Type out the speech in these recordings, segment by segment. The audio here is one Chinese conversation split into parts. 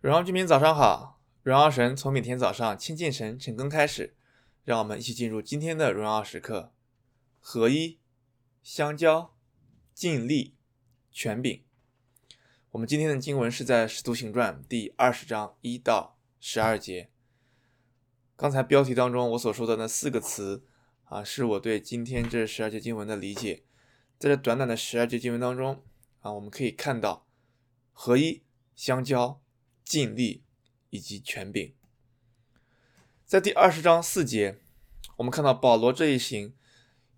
荣耀居民早上好，荣耀神从每天早上亲近神晨更开始，让我们一起进入今天的荣耀时刻。合一、相交、尽力、权柄。我们今天的经文是在《使徒行传》第二十章一到十二节。刚才标题当中我所说的那四个词啊，是我对今天这十二节经文的理解。在这短短的十二节经文当中啊，我们可以看到合一、相交。尽力以及权柄，在第二十章四节，我们看到保罗这一行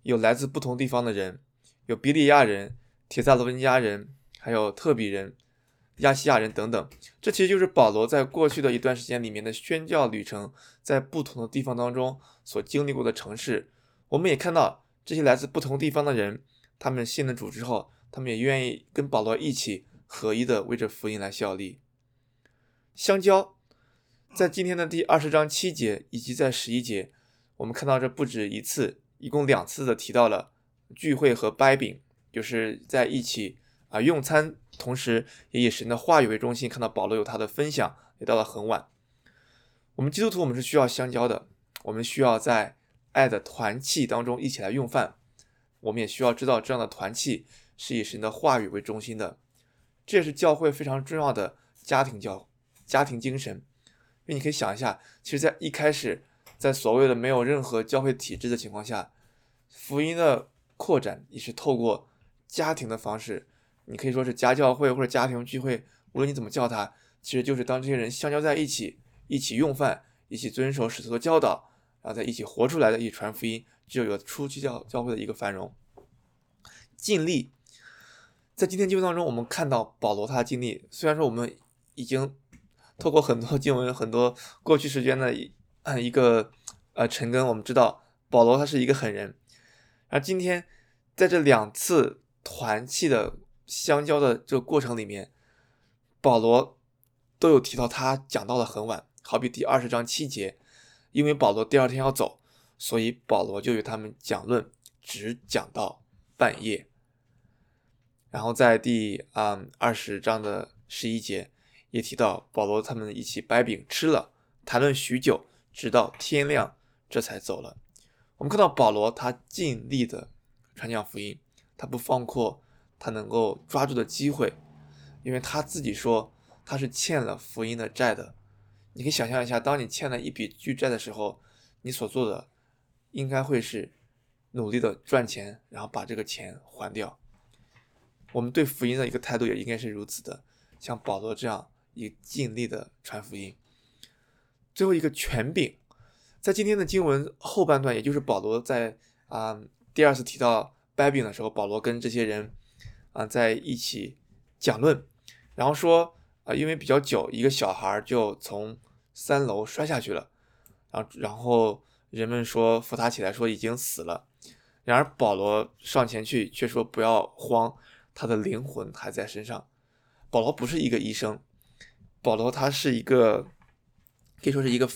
有来自不同地方的人，有比利亚人、铁萨罗尼亚人，还有特比人、亚细亚人等等。这其实就是保罗在过去的一段时间里面的宣教旅程，在不同的地方当中所经历过的城市。我们也看到这些来自不同地方的人，他们信了主之后，他们也愿意跟保罗一起合一的为这福音来效力。相交，在今天的第二十章七节以及在十一节，我们看到这不止一次，一共两次的提到了聚会和掰饼，就是在一起啊用餐，同时也以神的话语为中心。看到保罗有他的分享，也到了很晚。我们基督徒，我们是需要相交的，我们需要在爱的团契当中一起来用饭，我们也需要知道这样的团契是以神的话语为中心的，这也是教会非常重要的家庭教。家庭精神，因为你可以想一下，其实，在一开始，在所谓的没有任何教会体制的情况下，福音的扩展也是透过家庭的方式。你可以说是家教会或者家庭聚会，无论你怎么叫它，其实就是当这些人相交在一起，一起用饭，一起遵守使徒的教导，然后在一起活出来的，一传福音，就有初期教教会的一个繁荣。尽力，在今天经文当中，我们看到保罗他的尽力，虽然说我们已经。透过很多经文，很多过去时间的一 一个呃陈根，我们知道保罗他是一个狠人。而今天在这两次团契的相交的这个过程里面，保罗都有提到他讲到了很晚，好比第二十章七节，因为保罗第二天要走，所以保罗就与他们讲论，只讲到半夜。然后在第啊二十章的十一节。也提到保罗他们一起掰饼吃了，谈论许久，直到天亮，这才走了。我们看到保罗他尽力的传讲福音，他不放过他能够抓住的机会，因为他自己说他是欠了福音的债的。你可以想象一下，当你欠了一笔巨债的时候，你所做的应该会是努力的赚钱，然后把这个钱还掉。我们对福音的一个态度也应该是如此的，像保罗这样。以尽力的传福音。最后一个权柄，在今天的经文后半段，也就是保罗在啊、第二次提到掰饼的时候，保罗跟这些人啊、在一起讲论，然后说啊、因为比较久，一个小孩就从三楼摔下去了，然后然后人们说扶他起来，说已经死了。然而保罗上前去却说不要慌，他的灵魂还在身上。保罗不是一个医生。保罗他是一个，可以说是一个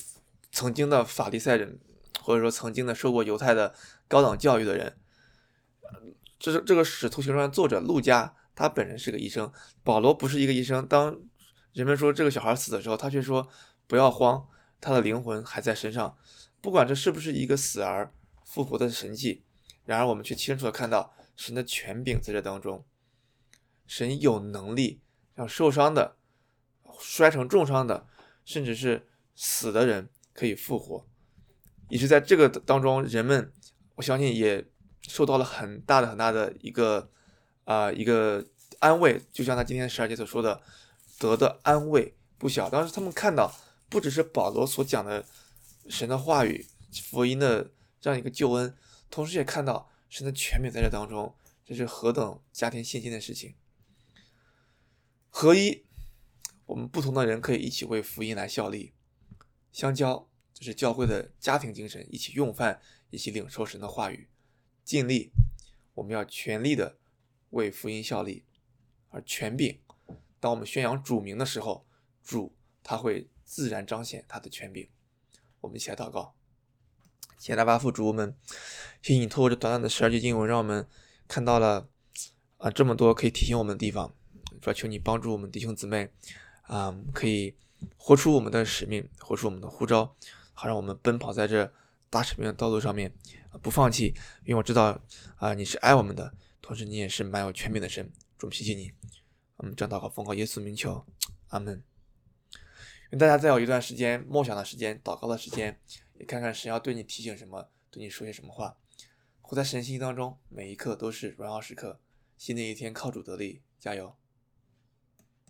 曾经的法利赛人，或者说曾经的受过犹太的高等教育的人。这是这个使徒行传作者路加，他本人是个医生。保罗不是一个医生。当人们说这个小孩死的时候，他却说不要慌，他的灵魂还在身上。不管这是不是一个死而复活的神迹，然而我们却清楚的看到神的权柄在这当中，神有能力让受伤的。摔成重伤的，甚至是死的人可以复活，也是在这个当中，人们我相信也受到了很大的很大的一个啊、一个安慰，就像他今天十二节所说的，得的安慰不小。当时他们看到，不只是保罗所讲的神的话语、福音的这样一个救恩，同时也看到神的权柄在这当中，这是何等加添信心的事情。合一。我们不同的人可以一起为福音来效力，相交，就是教会的家庭精神，一起用饭，一起领受神的话语，尽力，我们要全力的为福音效力，而权柄，当我们宣扬主名的时候，主他会自然彰显他的权柄。我们一起来祷告，亲爱的阿爸父主，我们谢谢你透过这短短的十二节经文，让我们看到了啊这么多可以提醒我们的地方，主要求你帮助我们弟兄姊妹。啊、嗯，可以活出我们的使命，活出我们的呼召，好让我们奔跑在这大使命的道路上面，不放弃。因为我知道啊，你是爱我们的，同时你也是满有权柄的神。主，谢谢你。我们将祷告奉告耶稣名求，阿门。愿大家再有一段时间默想的时间、祷告的时间，也看看神要对你提醒什么，对你说些什么话。活在神心当中，每一刻都是荣耀时刻。新的一天靠主得力，加油！